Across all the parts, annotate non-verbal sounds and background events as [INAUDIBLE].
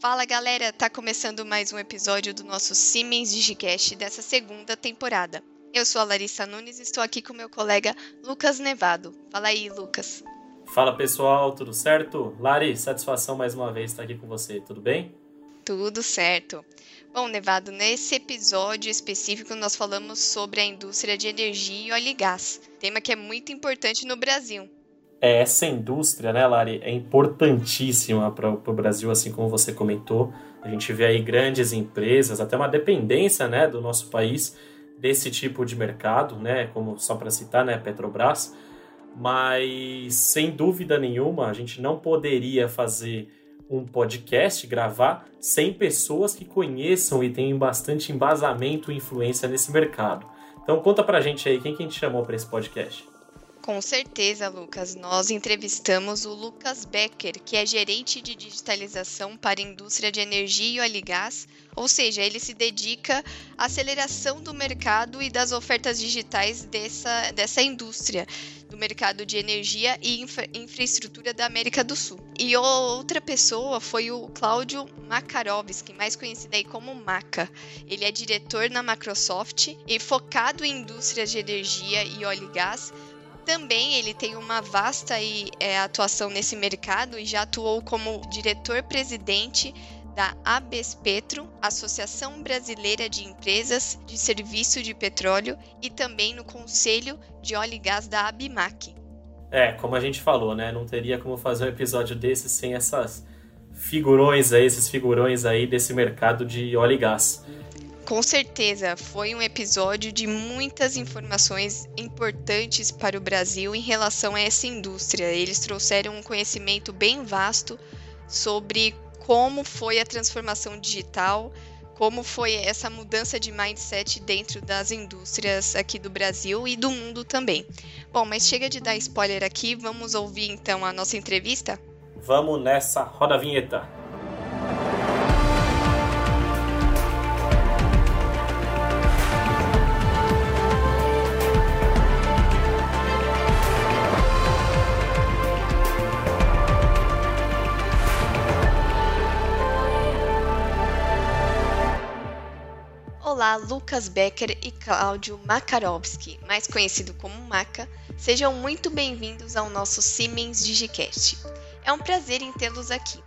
Fala galera, tá começando mais um episódio do nosso Siemens Digicast dessa segunda temporada. Eu sou a Larissa Nunes e estou aqui com meu colega Lucas Nevado. Fala aí, Lucas. Fala pessoal, tudo certo? Lari, satisfação mais uma vez estar aqui com você, tudo bem? Tudo certo. Bom, Nevado, nesse episódio específico nós falamos sobre a indústria de energia e óleo e gás, tema que é muito importante no Brasil. É, essa indústria, né, Lari, é importantíssima para o Brasil, assim como você comentou. A gente vê aí grandes empresas, até uma dependência, né, do nosso país desse tipo de mercado, né, como só para citar, né, Petrobras. Mas sem dúvida nenhuma, a gente não poderia fazer um podcast, gravar, sem pessoas que conheçam e tenham bastante embasamento e influência nesse mercado. Então conta pra gente aí, quem que a gente chamou para esse podcast? Com certeza, Lucas. Nós entrevistamos o Lucas Becker, que é gerente de digitalização para a indústria de energia e óleo e gás, ou seja, ele se dedica à aceleração do mercado e das ofertas digitais dessa, dessa indústria, do mercado de energia e infra, infraestrutura da América do Sul. E outra pessoa foi o Cláudio Makarovski, mais conhecido aí como Maca. Ele é diretor na Microsoft e focado em indústrias de energia e óleo e gás também ele tem uma vasta e, é, atuação nesse mercado e já atuou como diretor-presidente da Abespetro, Associação Brasileira de Empresas de Serviço de Petróleo, e também no Conselho de Óleo e Gás da Abimac. É, como a gente falou, né? Não teria como fazer um episódio desse sem essas figurões aí, esses figurões aí desse mercado de óleo e gás. Com certeza, foi um episódio de muitas informações importantes para o Brasil em relação a essa indústria. Eles trouxeram um conhecimento bem vasto sobre como foi a transformação digital, como foi essa mudança de mindset dentro das indústrias aqui do Brasil e do mundo também. Bom, mas chega de dar spoiler aqui, vamos ouvir então a nossa entrevista? Vamos nessa, roda vinheta. Lucas Becker e Cláudio Makarovski, mais conhecido como Maca, sejam muito bem-vindos ao nosso Siemens Digicast. É um prazer em tê-los aqui.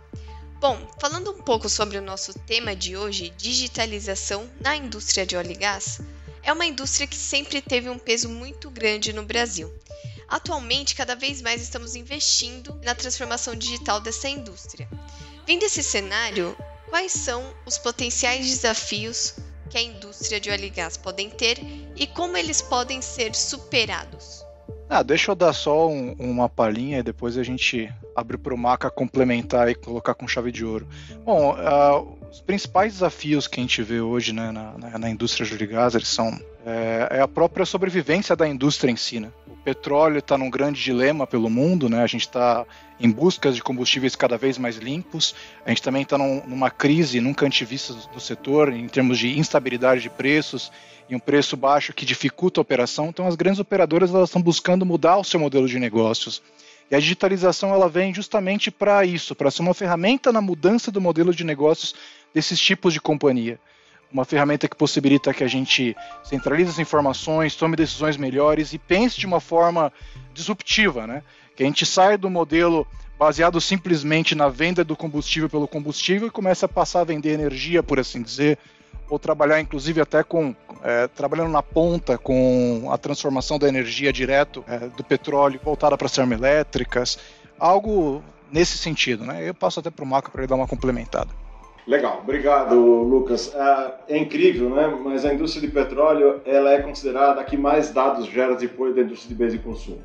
Bom, falando um pouco sobre o nosso tema de hoje, digitalização na indústria de óleo e gás, é uma indústria que sempre teve um peso muito grande no Brasil. Atualmente, cada vez mais estamos investindo na transformação digital dessa indústria. Vendo esse cenário, quais são os potenciais desafios que a indústria de óleo e gás podem ter e como eles podem ser superados. Ah, deixa eu dar só um, uma palhinha e depois a gente abre para o Maca complementar e colocar com chave de ouro. Bom, uh, os principais desafios que a gente vê hoje né, na, na, na, indústria de óleo gás eles são é, é, a própria sobrevivência da indústria em si. Né? Petróleo está num grande dilema pelo mundo, né? a gente está em busca de combustíveis cada vez mais limpos. A gente também está num, numa crise nunca antivista do setor, em termos de instabilidade de preços e um preço baixo que dificulta a operação. Então, as grandes operadoras elas estão buscando mudar o seu modelo de negócios. E a digitalização ela vem justamente para isso, para ser uma ferramenta na mudança do modelo de negócios desses tipos de companhia. Uma ferramenta que possibilita que a gente centralize as informações, tome decisões melhores e pense de uma forma disruptiva, né? que a gente sai do modelo baseado simplesmente na venda do combustível pelo combustível e começa a passar a vender energia, por assim dizer, ou trabalhar inclusive até com é, trabalhando na ponta com a transformação da energia direto é, do petróleo voltada para as termoelétricas, algo nesse sentido, né? Eu passo até para o Marco para ele dar uma complementada. Legal, obrigado, Lucas. É, é, incrível, né? Mas a indústria de petróleo ela é considerada a que mais dados gera depois da indústria de bens de consumo.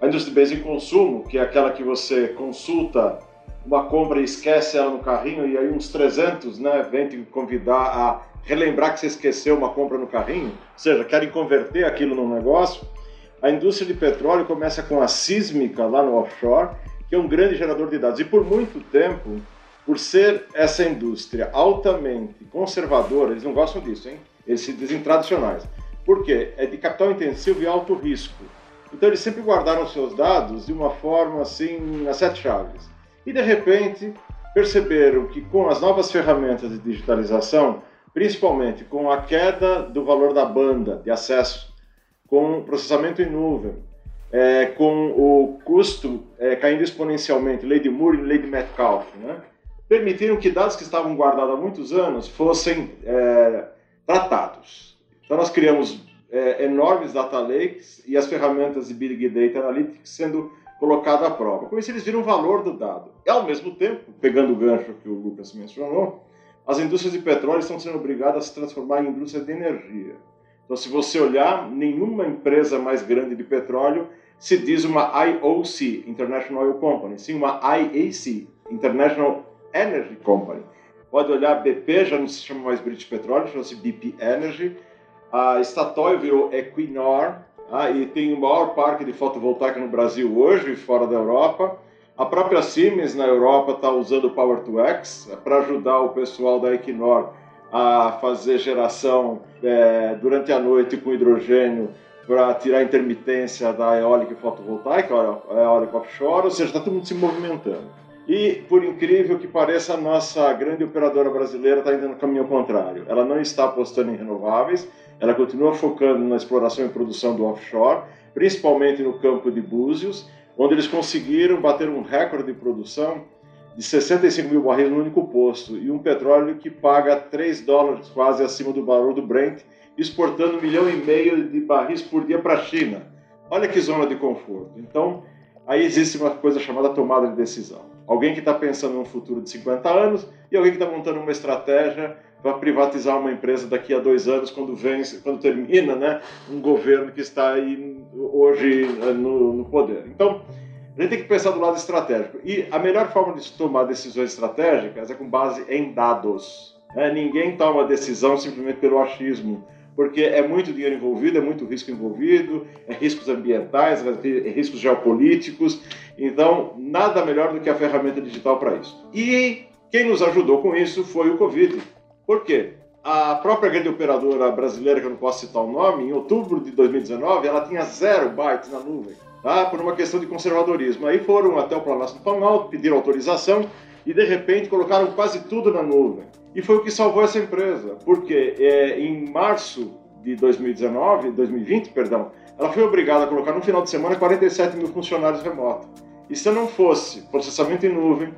A indústria de bens de consumo, que é aquela que você consulta uma compra e esquece ela no carrinho, e aí uns 300 né, vêm te convidar a relembrar que você esqueceu uma compra no carrinho, ou seja, querem converter aquilo num negócio. A indústria de petróleo começa com a sísmica lá no offshore, que é um grande gerador de dados. E por muito tempo, por ser essa indústria altamente conservadora, eles não gostam disso, hein? Eles se dizem tradicionais. Por quê? É de capital intensivo e alto risco. Então eles sempre guardaram seus dados de uma forma assim, a sete chaves. E de repente, perceberam que com as novas ferramentas de digitalização, principalmente com a queda do valor da banda de acesso, com processamento em nuvem, é, com o custo é, caindo exponencialmente, lei de Moore e lei de Metcalfe, né? Permitiram que dados que estavam guardados há muitos anos fossem é, tratados. Então nós criamos é, enormes data lakes e as ferramentas de Big Data Analytics sendo colocadas à prova. Com isso eles viram o valor do dado. E ao mesmo tempo, pegando o gancho que o Lucas mencionou, as indústrias de petróleo estão sendo obrigadas a se transformar em indústrias de energia. Então, se você olhar, nenhuma empresa mais grande de petróleo se diz uma IOC, International Oil Company, sim uma IAC, International Energy Company. Pode olhar, BP já não se chama mais British Petroleum, chama-se BP Energy. A Statoil virou Equinor, ah, e tem o maior parque de fotovoltaica no Brasil hoje e fora da Europa. A própria Siemens na Europa está usando o Power2X para ajudar o pessoal da Equinor a fazer geração é, durante a noite com hidrogênio para tirar a intermitência da eólica e fotovoltaica, a eólica offshore, ou seja, está todo mundo se movimentando. E, por incrível que pareça, a nossa grande operadora brasileira está indo no caminho contrário. Ela não está apostando em renováveis, ela continua focando na exploração e produção do offshore, principalmente no campo de Búzios, onde eles conseguiram bater um recorde de produção de 65 mil barris no único posto, e um petróleo que paga 3 dólares quase acima do valor do Brent, exportando um milhão e meio de barris por dia para a China. Olha que zona de conforto. Então, aí existe uma coisa chamada tomada de decisão. Alguém que está pensando no futuro de 50 anos e alguém que está montando uma estratégia para privatizar uma empresa daqui a dois anos, quando vence, quando termina, né, um governo que está aí hoje eh, no, no poder. Então, a gente tem que pensar do lado estratégico. E a melhor forma de tomar decisões estratégicas é com base em dados. Né? Ninguém toma decisão simplesmente pelo achismo porque é muito dinheiro envolvido, é muito risco envolvido, é riscos ambientais, é riscos geopolíticos. Então, nada melhor do que a ferramenta digital para isso. E quem nos ajudou com isso foi o Covid. Por quê? A própria grande operadora brasileira, que eu não posso citar o nome, em outubro de 2019, ela tinha zero bytes na nuvem, tá? por uma questão de conservadorismo. Aí foram até o Planalto do Planalto, pediram autorização e, de repente, colocaram quase tudo na nuvem. E foi o que salvou essa empresa, porque é, em março de 2019, 2020, perdão, ela foi obrigada a colocar no final de semana 47 mil funcionários remotos. E se não fosse processamento em nuvem,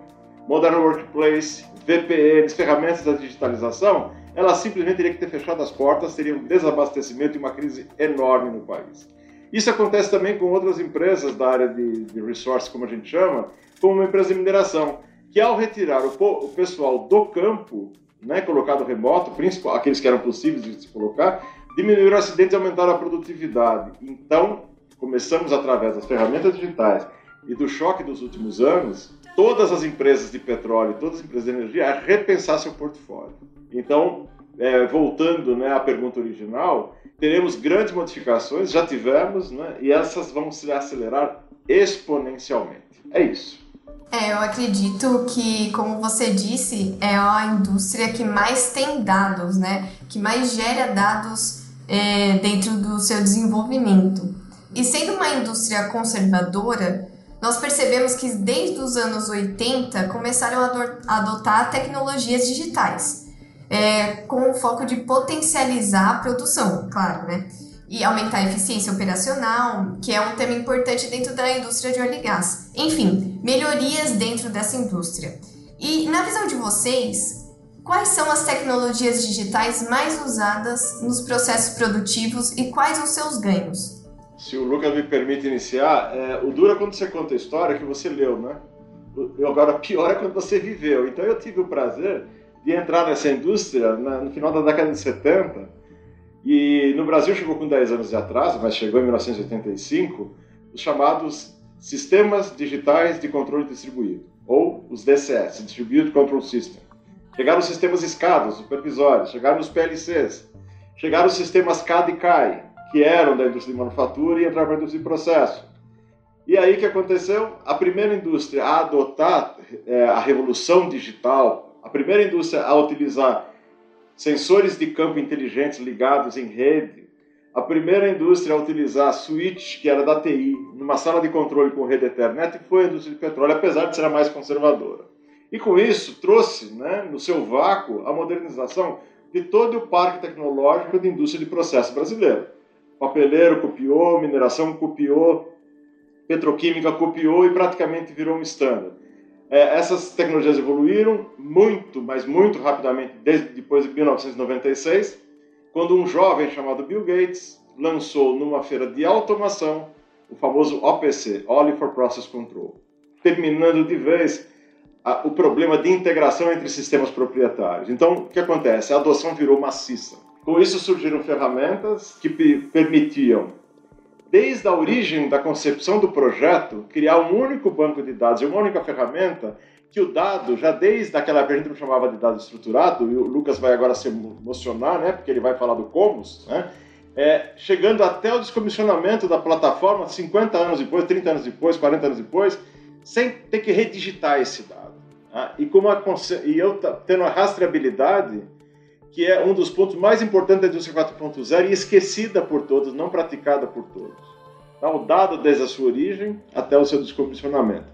Modern Workplace, VPNs, ferramentas da digitalização, ela simplesmente teria que ter fechado as portas, teria um desabastecimento e uma crise enorme no país. Isso acontece também com outras empresas da área de, de resource, como a gente chama, como uma empresa de mineração, que ao retirar o, o pessoal do campo, né, colocado remoto, principalmente aqueles que eram possíveis de se colocar, diminuíram acidentes e aumentaram a produtividade. Então, começamos através das ferramentas digitais e do choque dos últimos anos, todas as empresas de petróleo, todas as empresas de energia, a repensar seu portfólio. Então, é, voltando né, à pergunta original, teremos grandes modificações, já tivemos, né, e essas vão se acelerar exponencialmente. É isso. É, eu acredito que, como você disse, é a indústria que mais tem dados, né? Que mais gera dados é, dentro do seu desenvolvimento. E sendo uma indústria conservadora, nós percebemos que desde os anos 80 começaram a adotar tecnologias digitais, é, com o foco de potencializar a produção, claro, né? E aumentar a eficiência operacional, que é um tema importante dentro da indústria de óleo e gás. Enfim, melhorias dentro dessa indústria. E na visão de vocês, quais são as tecnologias digitais mais usadas nos processos produtivos e quais os seus ganhos? se o Lucas me permite iniciar, é, o duro é quando você conta a história que você leu, né? O, agora, [LAUGHS] pior é quando você viveu. Então, eu tive o prazer de entrar nessa indústria na, no final da década de 70. E no Brasil chegou com 10 anos de atraso, mas chegou em 1985, os chamados Sistemas Digitais de Controle Distribuído, ou os DCS, Distributed Control System. Chegaram os sistemas SCADA, supervisórios, chegaram os PLCs, chegaram os sistemas CAD e CAI, que eram da indústria de manufatura e entraram para a indústria de processo. E aí que aconteceu? A primeira indústria a adotar é, a revolução digital, a primeira indústria a utilizar sensores de campo inteligentes ligados em rede, a primeira indústria a utilizar switch, que era da TI, numa sala de controle com rede Ethernet, foi a indústria de petróleo, apesar de ser a mais conservadora. E com isso trouxe, né, no seu vácuo, a modernização de todo o parque tecnológico de indústria de processo brasileiro. Papeleiro copiou, mineração copiou, petroquímica copiou e praticamente virou um standard. É, essas tecnologias evoluíram muito, mas muito rapidamente, desde depois de 1996, quando um jovem chamado Bill Gates lançou numa feira de automação o famoso OPC, Only for Process Control, terminando de vez a, o problema de integração entre sistemas proprietários. Então, o que acontece? A adoção virou maciça. Com isso surgiram ferramentas que permitiam, desde a origem da concepção do projeto, criar um único banco de dados e uma única ferramenta que o dado, já desde aquela época a gente não chamava de dado estruturado, e o Lucas vai agora se emocionar, né, porque ele vai falar do Comus, né, é, chegando até o descomissionamento da plataforma 50 anos depois, 30 anos depois, 40 anos depois, sem ter que redigitar esse dado. Tá? E, como a, e eu tendo a rastreabilidade, que é um dos pontos mais importantes da indústria 4.0 e esquecida por todos, não praticada por todos. Tá? O dado desde a sua origem até o seu descomissionamento.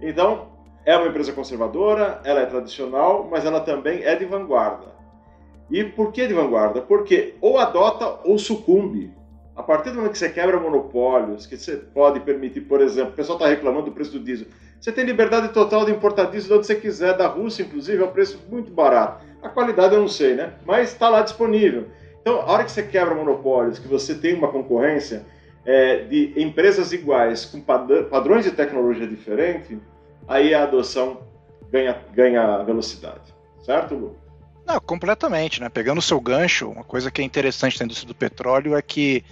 Então, é uma empresa conservadora, ela é tradicional, mas ela também é de vanguarda. E por que de vanguarda? Porque ou adota ou sucumbe. A partir do momento que você quebra monopólios, que você pode permitir, por exemplo, o pessoal está reclamando do preço do diesel. Você tem liberdade total de importar diesel de onde você quiser, da Rússia, inclusive, a um preço muito barato. A qualidade eu não sei, né? Mas está lá disponível. Então, a hora que você quebra monopólios, que você tem uma concorrência é, de empresas iguais com padrões de tecnologia diferentes, aí a adoção ganha, ganha velocidade. Certo, Lu? Não, completamente, né? Pegando o seu gancho, uma coisa que é interessante na indústria do petróleo é que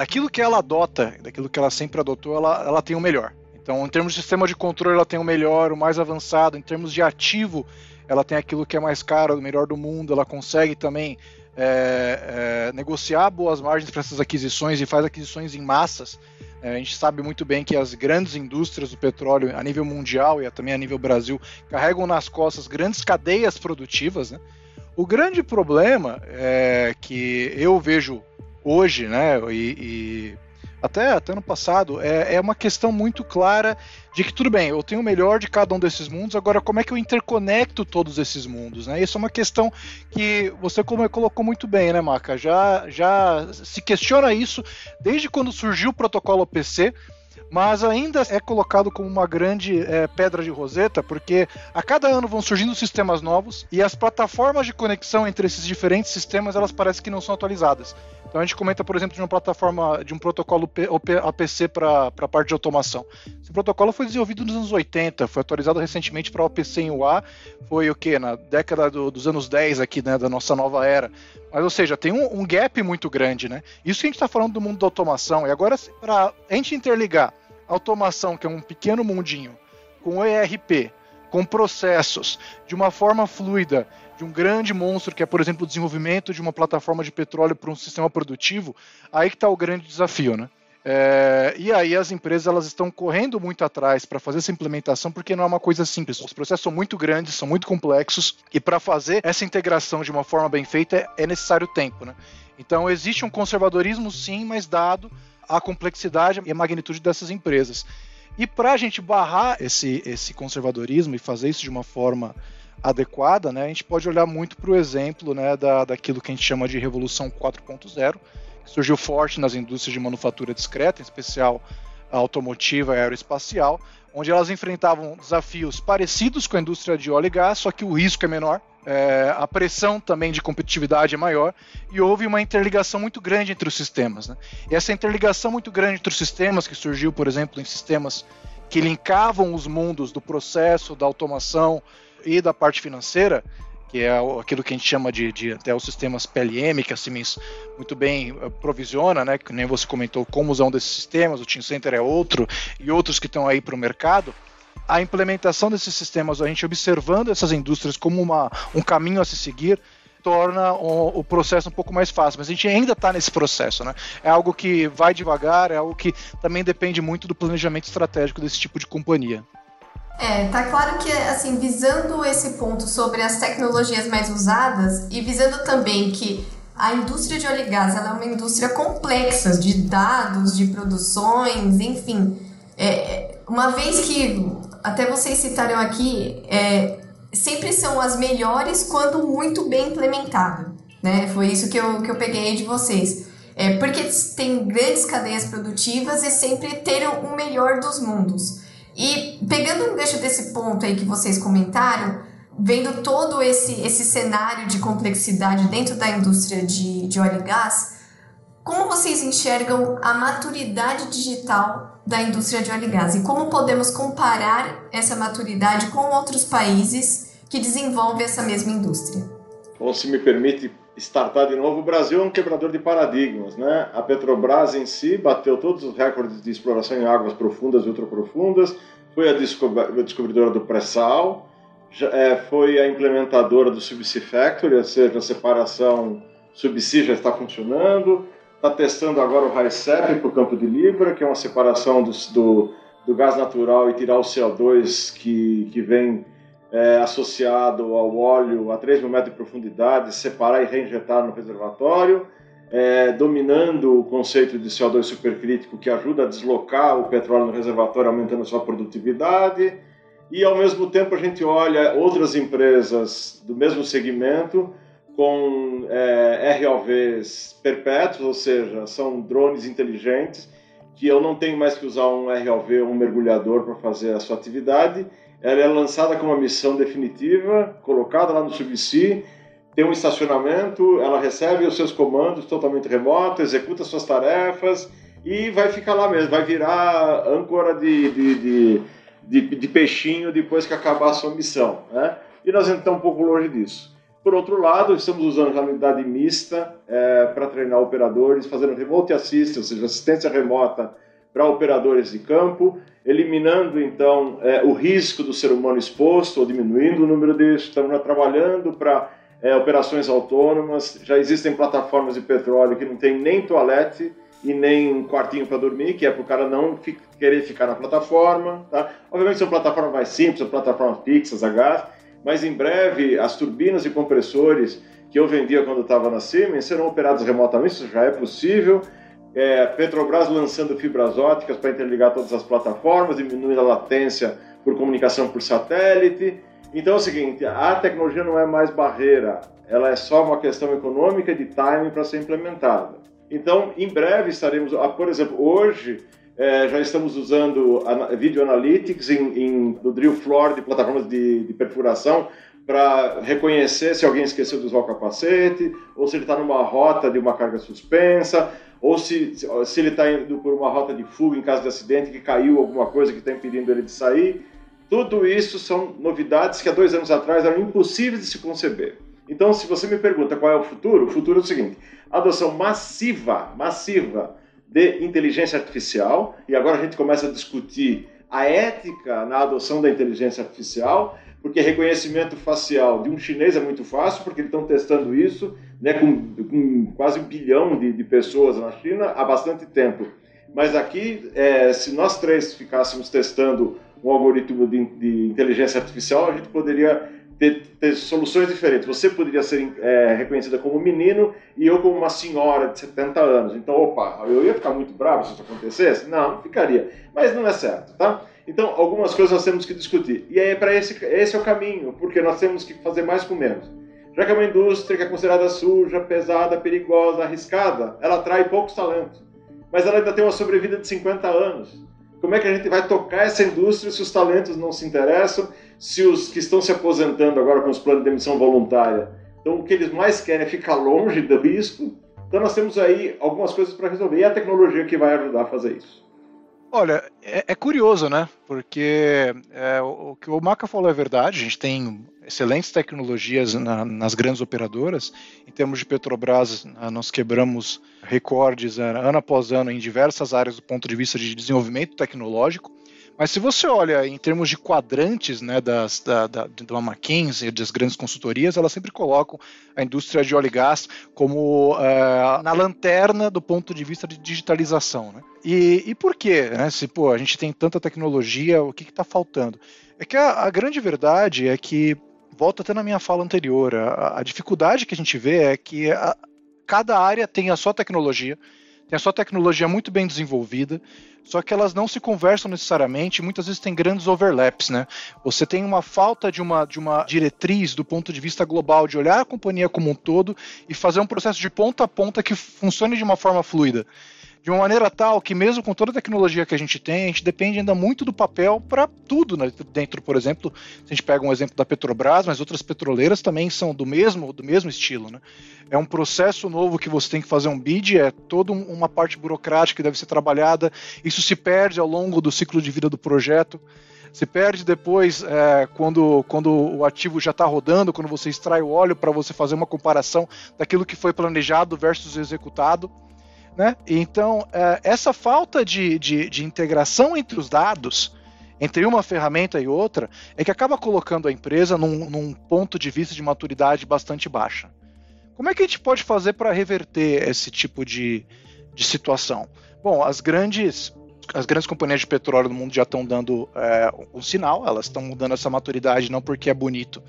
daquilo que ela adota, daquilo que ela sempre adotou, ela, ela tem o melhor. Então, em termos de sistema de controle, ela tem o melhor, o mais avançado. Em termos de ativo, ela tem aquilo que é mais caro, o melhor do mundo. Ela consegue também é, é, negociar boas margens para essas aquisições e faz aquisições em massas. É, a gente sabe muito bem que as grandes indústrias do petróleo, a nível mundial e também a nível Brasil, carregam nas costas grandes cadeias produtivas, né? O grande problema é que eu vejo hoje, né, e, e até, até no passado, é, é uma questão muito clara de que tudo bem, eu tenho o melhor de cada um desses mundos, agora como é que eu interconecto todos esses mundos, né? Isso é uma questão que você colocou muito bem, né, Maca? Já, já se questiona isso desde quando surgiu o protocolo OPC, mas ainda é colocado como uma grande é, pedra de roseta, porque a cada ano vão surgindo sistemas novos e as plataformas de conexão entre esses diferentes sistemas elas parecem que não são atualizadas. Então a gente comenta, por exemplo, de uma plataforma, de um protocolo APC para a parte de automação. Esse protocolo foi desenvolvido nos anos 80, foi atualizado recentemente para o APC em UA, foi o que? Na década do, dos anos 10 aqui, né, da nossa nova era. Mas, ou seja, tem um, um gap muito grande, né? Isso que a gente está falando do mundo da automação. E agora, para a gente interligar automação, que é um pequeno mundinho, com ERP, com processos, de uma forma fluida, de um grande monstro, que é, por exemplo, o desenvolvimento de uma plataforma de petróleo para um sistema produtivo, aí que está o grande desafio, né? É, e aí as empresas elas estão correndo muito atrás para fazer essa implementação porque não é uma coisa simples. Os processos são muito grandes, são muito complexos e para fazer essa integração de uma forma bem feita é necessário tempo, né? Então existe um conservadorismo sim, mas dado a complexidade e a magnitude dessas empresas. E para a gente barrar esse, esse conservadorismo e fazer isso de uma forma adequada, né, a gente pode olhar muito para o exemplo né, da, daquilo que a gente chama de Revolução 4.0, que surgiu forte nas indústrias de manufatura discreta, em especial a automotiva e aeroespacial, onde elas enfrentavam desafios parecidos com a indústria de óleo e gás, só que o risco é menor, é, a pressão também de competitividade é maior e houve uma interligação muito grande entre os sistemas. Né? E essa interligação muito grande entre os sistemas, que surgiu, por exemplo, em sistemas que linkavam os mundos do processo, da automação e da parte financeira, que é aquilo que a gente chama de, de até os sistemas PLM, que a Siemens muito bem eh, provisiona, né, que nem você comentou como usar um desses sistemas, o Team Center é outro, e outros que estão aí para o mercado, a implementação desses sistemas, a gente observando essas indústrias como uma, um caminho a se seguir, torna o, o, processo um pouco mais fácil. Mas a gente ainda está nesse processo, né? É algo que vai devagar, é algo que também depende muito do planejamento estratégico desse tipo de companhia. É, tá claro que, assim, visando esse ponto sobre as tecnologias mais usadas e visando também que a indústria de óleo e gás é uma indústria complexa de dados, de produções, enfim. É, uma vez que, até vocês citaram aqui, é, sempre são as melhores quando muito bem implementado. Né? Foi isso que eu, que eu peguei de vocês. É, porque tem grandes cadeias produtivas e sempre ter o melhor dos mundos. E pegando um gancho desse ponto aí que vocês comentaram, vendo todo esse, esse cenário de complexidade dentro da indústria de, de óleo e gás, como vocês enxergam a maturidade digital da indústria de óleo e gás e como podemos comparar essa maturidade com outros países que desenvolvem essa mesma indústria? Bom, se me permite startar de novo, o Brasil é um quebrador de paradigmas, né? A Petrobras em si bateu todos os recordes de exploração em águas profundas e ultraprofundas, foi a descobridora do pré-sal, é, foi a implementadora do Subsea Factory, ou seja, a separação Subsea já está funcionando, está testando agora o RICEP para o campo de Libra, que é uma separação do, do, do gás natural e tirar o CO2 que, que vem é, associado ao óleo a 3 mil metros de profundidade, separar e reinjetar no reservatório, é, dominando o conceito de CO2 supercrítico que ajuda a deslocar o petróleo no reservatório, aumentando a sua produtividade. E ao mesmo tempo a gente olha outras empresas do mesmo segmento com é, ROVs perpétuos, ou seja, são drones inteligentes que eu não tenho mais que usar um ROV, um mergulhador para fazer a sua atividade ela é lançada com uma missão definitiva, colocada lá no Subsea, tem um estacionamento, ela recebe os seus comandos totalmente remoto, executa suas tarefas e vai ficar lá mesmo, vai virar âncora de, de, de, de, de peixinho depois que acabar a sua missão. Né? E nós estamos um pouco longe disso. Por outro lado, estamos usando a unidade mista é, para treinar operadores, fazendo remote assist, ou seja, assistência remota para operadores de campo, eliminando então é, o risco do ser humano exposto ou diminuindo o número disso. Estamos trabalhando para é, operações autônomas. Já existem plataformas de petróleo que não tem nem toalete e nem um quartinho para dormir, que é para o cara não querer ficar na plataforma. Tá? Obviamente são plataformas mais simples, são plataformas fixas a gás, mas em breve as turbinas e compressores que eu vendia quando estava na Siemens serão operados remotamente, isso já é possível é, Petrobras lançando fibras óticas para interligar todas as plataformas, diminuindo a latência por comunicação por satélite. Então é o seguinte, a tecnologia não é mais barreira, ela é só uma questão econômica de timing para ser implementada. Então, em breve estaremos, ah, por exemplo, hoje é, já estamos usando Video Analytics em, em, no drill floor de plataformas de, de perfuração para reconhecer se alguém esqueceu de usar o capacete, ou se ele está numa rota de uma carga suspensa, ou se, se ele está indo por uma rota de fuga em caso de acidente, que caiu alguma coisa que está impedindo ele de sair. Tudo isso são novidades que há dois anos atrás eram impossíveis de se conceber. Então, se você me pergunta qual é o futuro, o futuro é o seguinte: adoção massiva, massiva de inteligência artificial, e agora a gente começa a discutir a ética na adoção da inteligência artificial, porque reconhecimento facial de um chinês é muito fácil, porque eles estão testando isso né, com, com quase um bilhão de, de, pessoas na China há bastante tempo. Mas aqui, é, se nós três ficássemos testando um algoritmo de, de inteligência artificial, a gente poderia ter, ter soluções diferentes. Você poderia ser é, reconhecida como menino e eu como uma senhora de 70 anos. Então, opa, eu ia ficar muito bravo se isso acontecesse? Não, não ficaria. Mas não é certo, tá? Então, algumas coisas nós temos que discutir. E aí, para esse, esse é o caminho, porque nós temos que fazer mais com menos. Já que é uma indústria que é considerada suja, pesada, perigosa, arriscada, ela atrai poucos talentos. Mas ela ainda tem uma sobrevida de 50 anos. Como é que a gente vai tocar essa indústria se os talentos não se interessam, se os que estão se aposentando agora com os planos de demissão voluntária, então o que eles mais querem é ficar longe do risco? Então nós temos aí algumas coisas para resolver e a tecnologia que vai ajudar a fazer isso. Olha, é, é curioso, né? Porque é, o, o, que o Maca falou é verdade. A gente tem excelentes tecnologias na, nas grandes operadoras. Em termos de Petrobras, nós quebramos recordes é, ano após ano em diversas áreas do ponto de vista de desenvolvimento tecnológico. Mas se você olha em termos de quadrantes né, das, da, da, da McKinsey, das grandes consultorias, elas sempre colocam a indústria de óleo e gás como uh, na lanterna do ponto de vista de digitalização. Né? E, e por quê? Né? Se pô, a gente tem tanta tecnologia, o que está faltando? É que a, a grande verdade é que volta até na minha fala anterior. A, a dificuldade que a gente vê é que a, cada área tem a sua tecnologia, tem a sua tecnologia muito bem desenvolvida, só que elas não se conversam necessariamente, muitas vezes tem grandes overlaps, né? Você tem uma falta de uma, de uma diretriz do ponto de vista global, de olhar a companhia como um todo e fazer um processo de ponta a ponta que funcione de uma forma fluida de uma maneira tal que, mesmo com toda a tecnologia que a gente tem, a gente depende ainda muito do papel para tudo. Né? Dentro, por exemplo, se a gente pega um exemplo da Petrobras, mas outras petroleiras também são do mesmo, do mesmo estilo. Né? É um processo novo que você tem que fazer um bid, é toda uma parte burocrática que deve ser trabalhada, isso se perde ao longo do ciclo de vida do projeto se perde depois é, quando, quando o ativo já está rodando, quando você extrai o óleo para você fazer uma comparação daquilo que foi planejado versus executado. Né? Então, é, essa falta de, de, de integração entre os dados, entre uma ferramenta e outra, é que acaba colocando a empresa num, num ponto de vista de maturidade bastante baixa. Como é que a gente pode fazer para reverter esse tipo de, de situação? Bom, as grandes as grandes companhias de petróleo do mundo já estão dando é, um sinal, elas estão mudando essa maturidade não porque é bonito,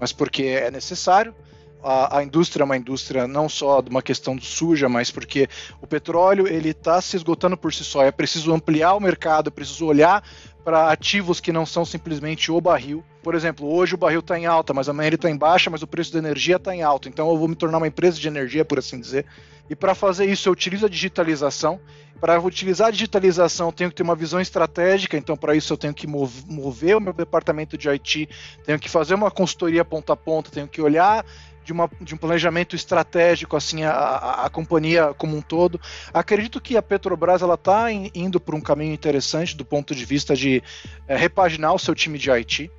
mas porque é necessário a, a, indústria é uma indústria não só de uma questão suja, mas porque o petróleo ele está se esgotando por si só. É preciso ampliar o mercado, é preciso olhar para ativos que não são simplesmente o barril. Por exemplo, hoje o barril está em alta, mas amanhã ele está em baixa, mas o preço da energia está em alta. Então eu vou me tornar uma empresa de energia, por assim dizer. E para fazer isso eu utilizo a digitalização. Para utilizar a digitalização, eu tenho que ter uma visão estratégica, então para isso eu tenho que mover o meu departamento de IT, tenho que fazer uma consultoria ponta a ponta, tenho que olhar de, uma, de um planejamento estratégico assim a, a, a, companhia como um todo. Acredito que a Petrobras ela está indo por um caminho interessante do ponto de vista de é, repaginar o seu time de IT,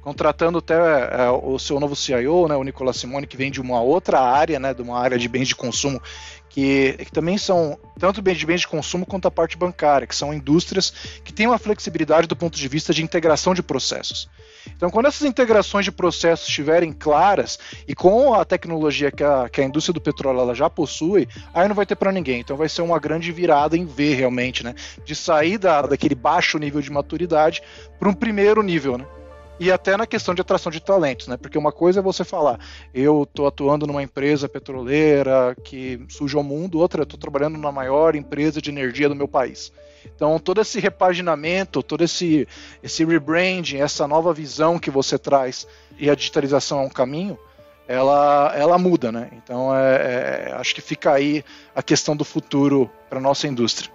contratando até é, o seu novo CIO, né, o Nicolas Simone, que vem de uma outra área, né, de uma área de bens de consumo que, que, também são tanto bens de bens de consumo quanto a parte bancária, que são indústrias que têm uma flexibilidade do ponto de vista de integração de processos. Então, quando essas integrações de processos estiverem claras e com a tecnologia que a, que a indústria do petróleo ela já possui, aí não vai ter para ninguém. Então, vai ser uma grande virada em V realmente, né? De sair da, daquele baixo nível de maturidade para um primeiro nível, né? E até na questão de atração de talentos, né? Porque uma coisa é você falar, eu estou atuando numa empresa petroleira que suja o mundo, outra, eu estou trabalhando na maior empresa de energia do meu país. Então, todo esse repaginamento, todo esse, esse rebranding, essa nova visão que você traz e a digitalização é um caminho, ela, ela muda, né? Então, é, é, acho que fica aí a questão do futuro para nossa indústria.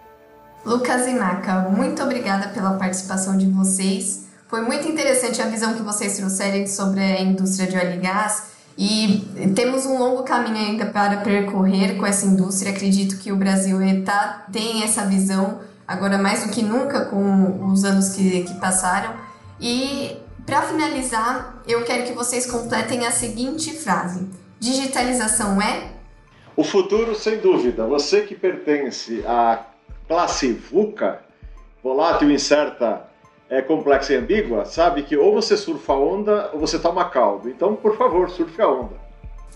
Lucas e Naka, muito obrigada pela participação de vocês. Foi muito interessante a visão que vocês trouxeram sobre a indústria de óleo e gás. E temos um longo caminho ainda para percorrer com essa indústria. Acredito que o Brasil tá, tem essa visão agora mais do que nunca com os anos que, que passaram. E para finalizar, eu quero que vocês completem a seguinte frase: digitalização é? O futuro, sem dúvida. Você que pertence à classe VUCA, volátil, incerta, é complexa e ambígua, sabe que ou você surfa a onda ou você toma caldo. Então, por favor, surfe a onda.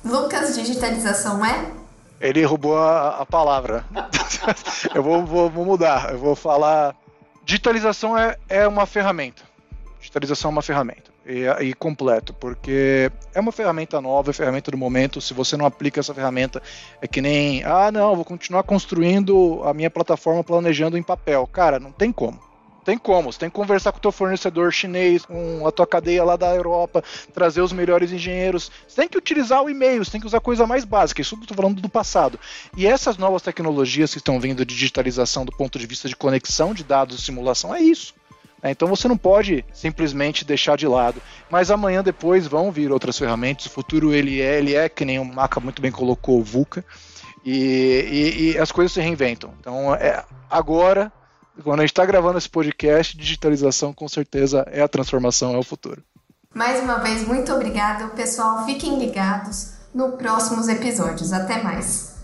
Lucas, digitalização é? Ele roubou a, a palavra. [LAUGHS] eu vou, vou, vou, mudar. Eu vou falar. Digitalização é, é uma ferramenta. Digitalização é uma ferramenta. E, e, completo, porque é uma ferramenta nova, é ferramenta do momento. Se você não aplica essa ferramenta, é que nem, ah, não, vou continuar construindo a minha plataforma planejando em papel. Cara, não tem como tem como. Você tem que conversar com o teu fornecedor chinês, com a tua cadeia lá da Europa, trazer os melhores engenheiros. Você tem que utilizar o e-mail, você tem que usar coisa mais básica. Isso eu estou falando do passado. E essas novas tecnologias que estão vindo de digitalização do ponto de vista de conexão de dados e simulação é isso. É, então você não pode simplesmente deixar de lado. Mas amanhã depois vão vir outras ferramentas. O futuro ele é, ele é que nem o Maca muito bem colocou, o VUCA. E, e, e, as coisas se reinventam. Então, é, agora quando a gente está gravando esse podcast, digitalização com certeza é a transformação, é o futuro. Mais uma vez, muito obrigada. Pessoal, fiquem ligados no próximos episódios. Até mais.